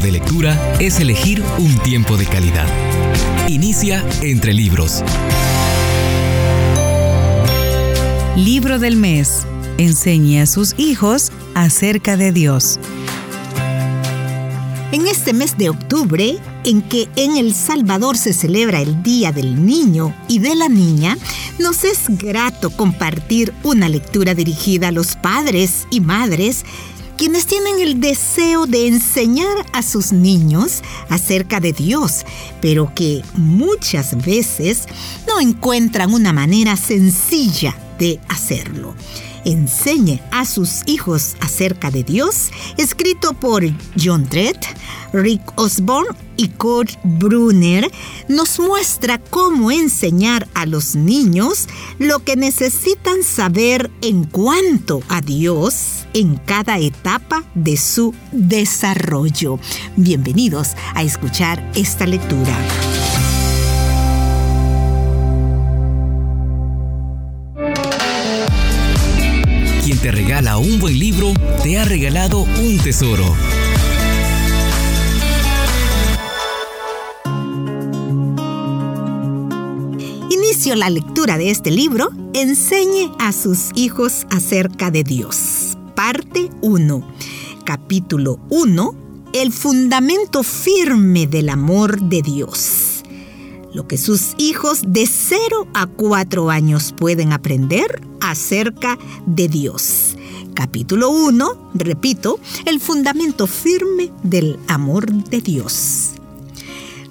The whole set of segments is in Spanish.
de lectura es elegir un tiempo de calidad. Inicia entre libros. Libro del mes. Enseñe a sus hijos acerca de Dios. En este mes de octubre, en que en El Salvador se celebra el Día del Niño y de la Niña, nos es grato compartir una lectura dirigida a los padres y madres quienes tienen el deseo de enseñar a sus niños acerca de Dios, pero que muchas veces no encuentran una manera sencilla de hacerlo enseñe a sus hijos acerca de Dios, escrito por John Trett, Rick Osborne y Kurt Brunner, nos muestra cómo enseñar a los niños lo que necesitan saber en cuanto a Dios en cada etapa de su desarrollo. Bienvenidos a escuchar esta lectura. Regala un buen libro, te ha regalado un tesoro. Inicio la lectura de este libro. Enseñe a sus hijos acerca de Dios. Parte 1. Capítulo 1. El fundamento firme del amor de Dios. Lo que sus hijos de 0 a 4 años pueden aprender acerca de Dios. Capítulo 1, repito, el fundamento firme del amor de Dios.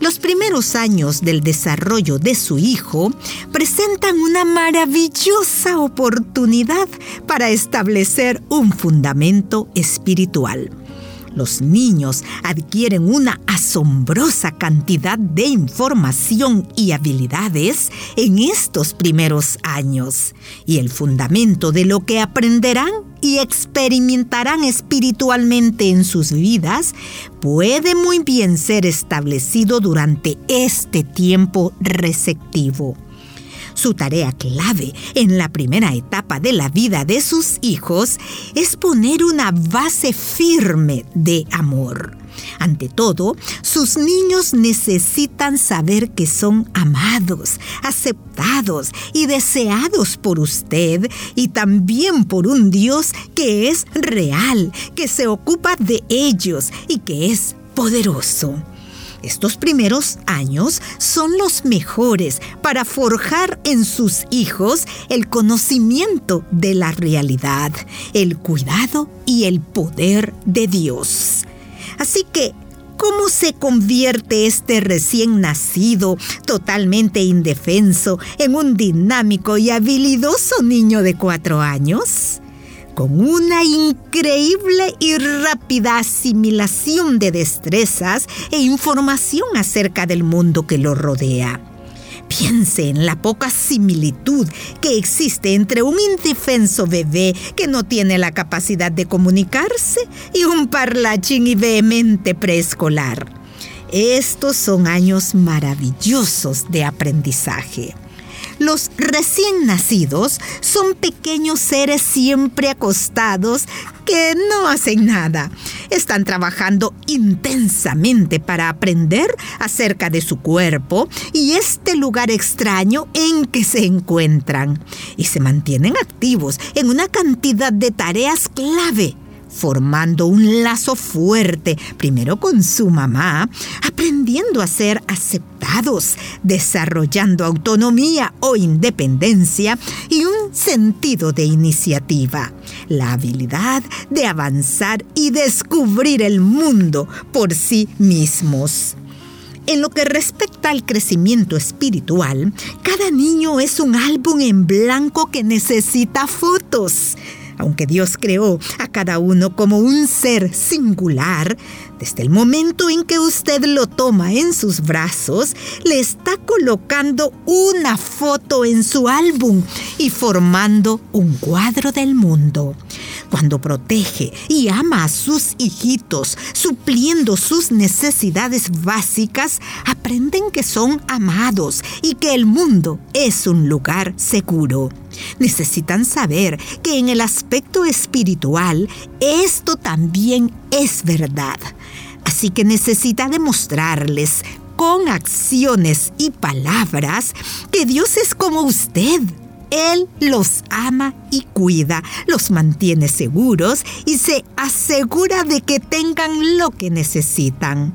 Los primeros años del desarrollo de su hijo presentan una maravillosa oportunidad para establecer un fundamento espiritual los niños adquieren una asombrosa cantidad de información y habilidades en estos primeros años. Y el fundamento de lo que aprenderán y experimentarán espiritualmente en sus vidas puede muy bien ser establecido durante este tiempo receptivo. Su tarea clave en la primera etapa de la vida de sus hijos es poner una base firme de amor. Ante todo, sus niños necesitan saber que son amados, aceptados y deseados por usted y también por un Dios que es real, que se ocupa de ellos y que es poderoso. Estos primeros años son los mejores para forjar en sus hijos el conocimiento de la realidad, el cuidado y el poder de Dios. Así que, ¿cómo se convierte este recién nacido, totalmente indefenso, en un dinámico y habilidoso niño de cuatro años? Con una increíble y rápida asimilación de destrezas e información acerca del mundo que lo rodea. Piense en la poca similitud que existe entre un indefenso bebé que no tiene la capacidad de comunicarse y un parlachín y vehemente preescolar. Estos son años maravillosos de aprendizaje. Los recién nacidos son pequeños seres siempre acostados que no hacen nada. Están trabajando intensamente para aprender acerca de su cuerpo y este lugar extraño en que se encuentran. Y se mantienen activos en una cantidad de tareas clave formando un lazo fuerte, primero con su mamá, aprendiendo a ser aceptados, desarrollando autonomía o independencia y un sentido de iniciativa, la habilidad de avanzar y descubrir el mundo por sí mismos. En lo que respecta al crecimiento espiritual, cada niño es un álbum en blanco que necesita fotos aunque Dios creó a cada uno como un ser singular, desde el momento en que usted lo toma en sus brazos, le está colocando una foto en su álbum y formando un cuadro del mundo. Cuando protege y ama a sus hijitos, supliendo sus necesidades básicas, aprenden que son amados y que el mundo es un lugar seguro. Necesitan saber que en el aspecto espiritual esto también es verdad. Así que necesita demostrarles con acciones y palabras que Dios es como usted. Él los ama y cuida, los mantiene seguros y se asegura de que tengan lo que necesitan.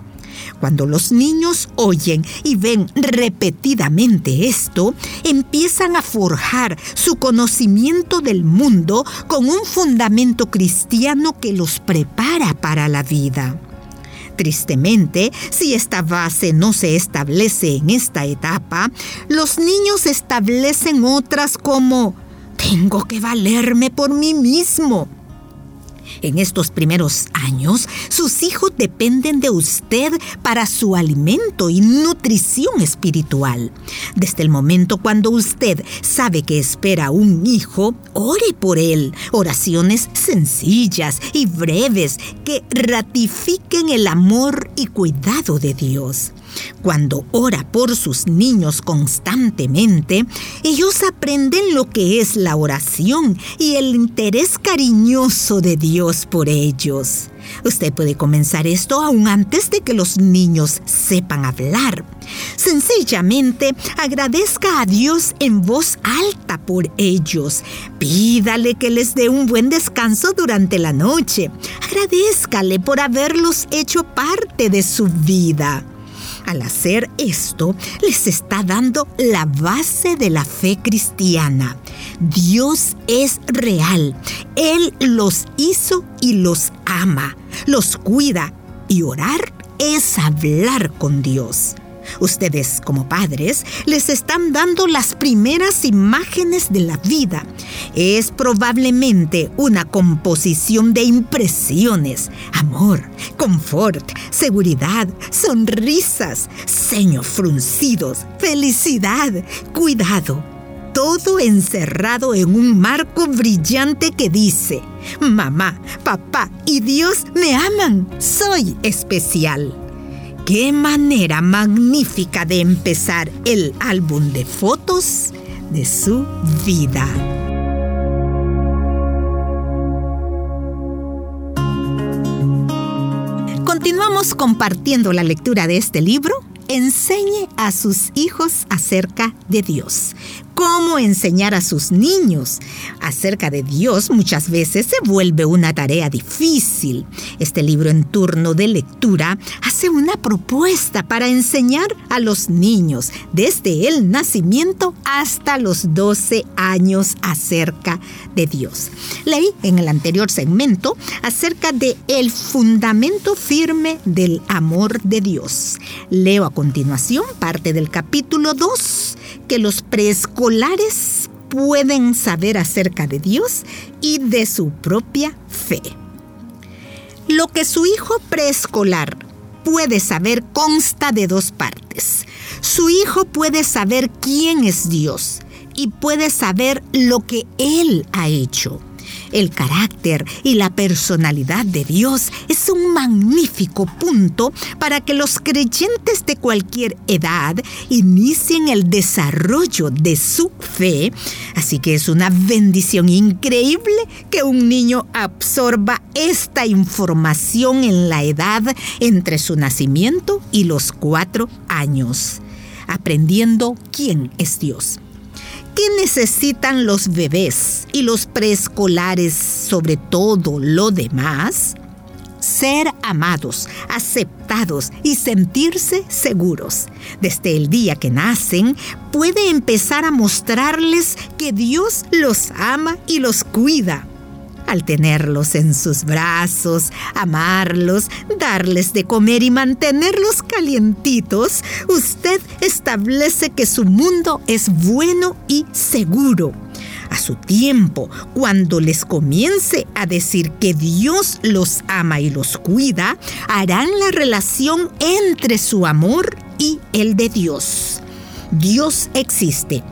Cuando los niños oyen y ven repetidamente esto, empiezan a forjar su conocimiento del mundo con un fundamento cristiano que los prepara para la vida. Tristemente, si esta base no se establece en esta etapa, los niños establecen otras como tengo que valerme por mí mismo en estos primeros años, sus hijos dependen de usted para su alimento y nutrición espiritual. Desde el momento cuando usted sabe que espera un hijo, ore por él. Oraciones sencillas y breves que ratifiquen el amor y cuidado de Dios. Cuando ora por sus niños constantemente, ellos aprenden lo que es la oración y el interés cariñoso de Dios por ellos. Usted puede comenzar esto aún antes de que los niños sepan hablar. Sencillamente agradezca a Dios en voz alta por ellos. Pídale que les dé un buen descanso durante la noche. Agradezcale por haberlos hecho parte de su vida. Al hacer esto, les está dando la base de la fe cristiana. Dios es real. Él los hizo y los ama, los cuida. Y orar es hablar con Dios. Ustedes como padres les están dando las primeras imágenes de la vida. Es probablemente una composición de impresiones, amor, confort, seguridad, sonrisas, ceños fruncidos, felicidad, cuidado. Todo encerrado en un marco brillante que dice, mamá, papá y Dios me aman, soy especial. ¡Qué manera magnífica de empezar el álbum de fotos de su vida! Continuamos compartiendo la lectura de este libro. Enseñe a sus hijos acerca de Dios enseñar a sus niños acerca de Dios muchas veces se vuelve una tarea difícil. Este libro en turno de lectura hace una propuesta para enseñar a los niños desde el nacimiento hasta los 12 años acerca de Dios. Leí en el anterior segmento acerca de el fundamento firme del amor de Dios. Leo a continuación parte del capítulo 2 que los preescolares pueden saber acerca de Dios y de su propia fe. Lo que su hijo preescolar puede saber consta de dos partes. Su hijo puede saber quién es Dios y puede saber lo que Él ha hecho. El carácter y la personalidad de Dios es un magnífico punto para que los creyentes de cualquier edad inicien el desarrollo de su fe. Así que es una bendición increíble que un niño absorba esta información en la edad entre su nacimiento y los cuatro años, aprendiendo quién es Dios. ¿Qué necesitan los bebés y los preescolares sobre todo lo demás? Ser amados, aceptados y sentirse seguros. Desde el día que nacen, puede empezar a mostrarles que Dios los ama y los cuida al tenerlos en sus brazos, amarlos, darles de comer y mantenerlos calientitos, usted establece que su mundo es bueno y seguro. A su tiempo, cuando les comience a decir que Dios los ama y los cuida, harán la relación entre su amor y el de Dios. Dios existe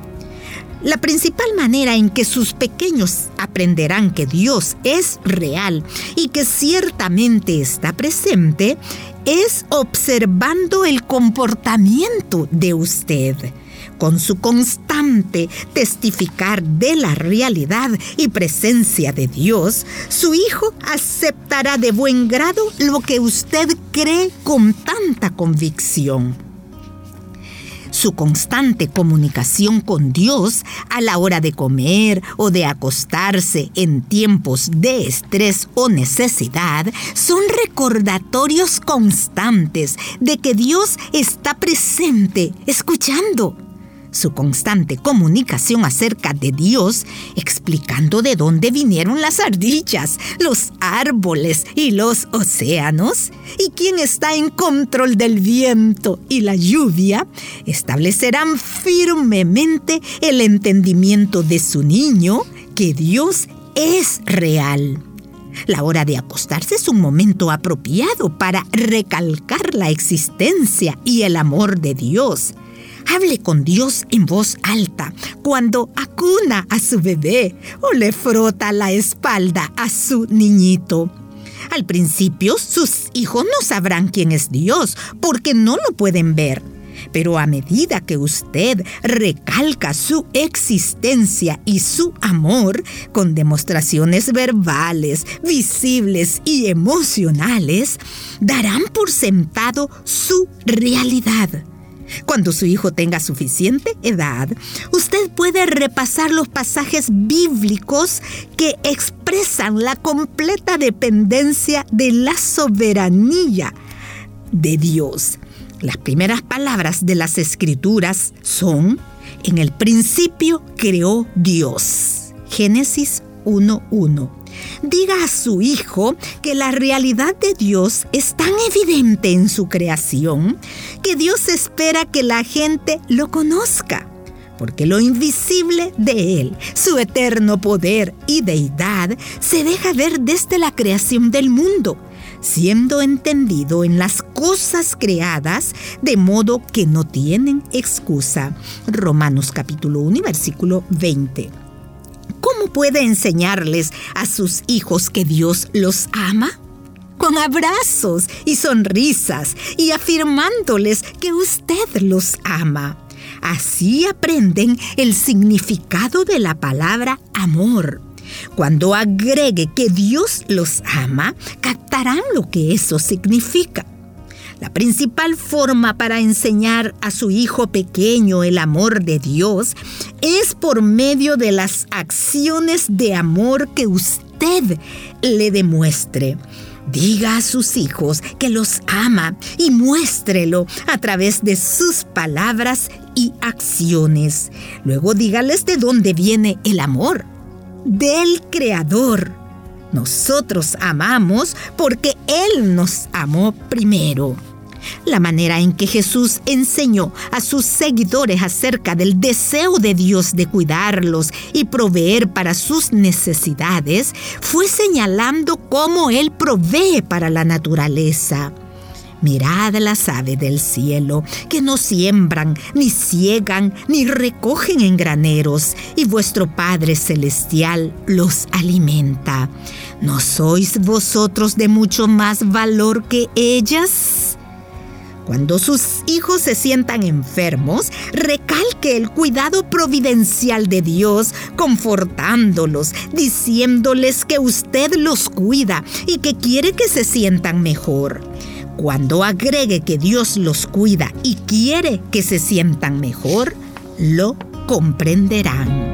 la principal manera en que sus pequeños aprenderán que Dios es real y que ciertamente está presente es observando el comportamiento de usted. con su constante testificar de la realidad y presencia de Dios, su hijo aceptará de buen grado lo que usted cree con tanta convicción su constante comunicación con Dios a la hora de comer o de acostarse en tiempos de estrés o necesidad son recordatorios constantes de que Dios está presente, escuchando su constante comunicación acerca de Dios, explicando de dónde vinieron las ardillas, los árboles y los océanos, y quién está en control del viento y la lluvia, establecerán firmemente el entendimiento de su niño que Dios es real. La hora de acostarse es un momento apropiado para recalcar la existencia y el amor de Dios Hable con Dios en voz alta cuando acuna a su bebé o le frota la espalda a su niñito. Al principio sus hijos no sabrán quién es Dios porque no lo pueden ver. Pero a medida que usted recalca su existencia y su amor con demostraciones verbales, visibles y emocionales, darán por sentado su realidad. Cuando su hijo tenga suficiente edad, usted puede repasar los pasajes bíblicos que expresan la completa dependencia de la soberanía de Dios. Las primeras palabras de las escrituras son, en el principio creó Dios. Génesis 1.1 diga a su hijo que la realidad de Dios es tan evidente en su creación que Dios espera que la gente lo conozca. Porque lo invisible de Él, su eterno poder y deidad, se deja ver desde la creación del mundo, siendo entendido en las cosas creadas, de modo que no tienen excusa. Romanos capítulo 1, versículo 20. ¿Cómo puede enseñarles a sus hijos que Dios los ama? Con abrazos y sonrisas y afirmándoles que usted los ama. Así aprenden el significado de la palabra amor. Cuando agregue que Dios los ama, captarán lo que eso significa. La principal forma para enseñar a su hijo pequeño el amor de Dios es por medio de las acciones de amor que usted le demuestre. Diga a sus hijos que los ama y muéstrelo a través de sus palabras y acciones. Luego dígales de dónde viene el amor. Del Creador. Nosotros amamos porque Él nos amó primero. La manera en que Jesús enseñó a sus seguidores acerca del deseo de Dios de cuidarlos y proveer para sus necesidades fue señalando cómo Él provee para la naturaleza. Mirad las aves del cielo, que no siembran, ni ciegan, ni recogen en graneros, y vuestro Padre Celestial los alimenta. ¿No sois vosotros de mucho más valor que ellas? Cuando sus hijos se sientan enfermos, recalque el cuidado providencial de Dios, confortándolos, diciéndoles que usted los cuida y que quiere que se sientan mejor. Cuando agregue que Dios los cuida y quiere que se sientan mejor, lo comprenderán.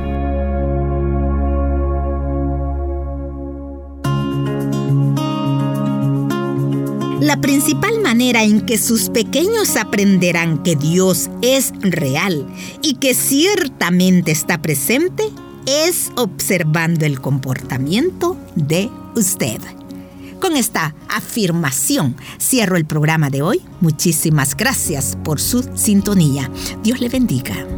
La principal manera en que sus pequeños aprenderán que Dios es real y que ciertamente está presente es observando el comportamiento de usted. Con esta afirmación cierro el programa de hoy. Muchísimas gracias por su sintonía. Dios le bendiga.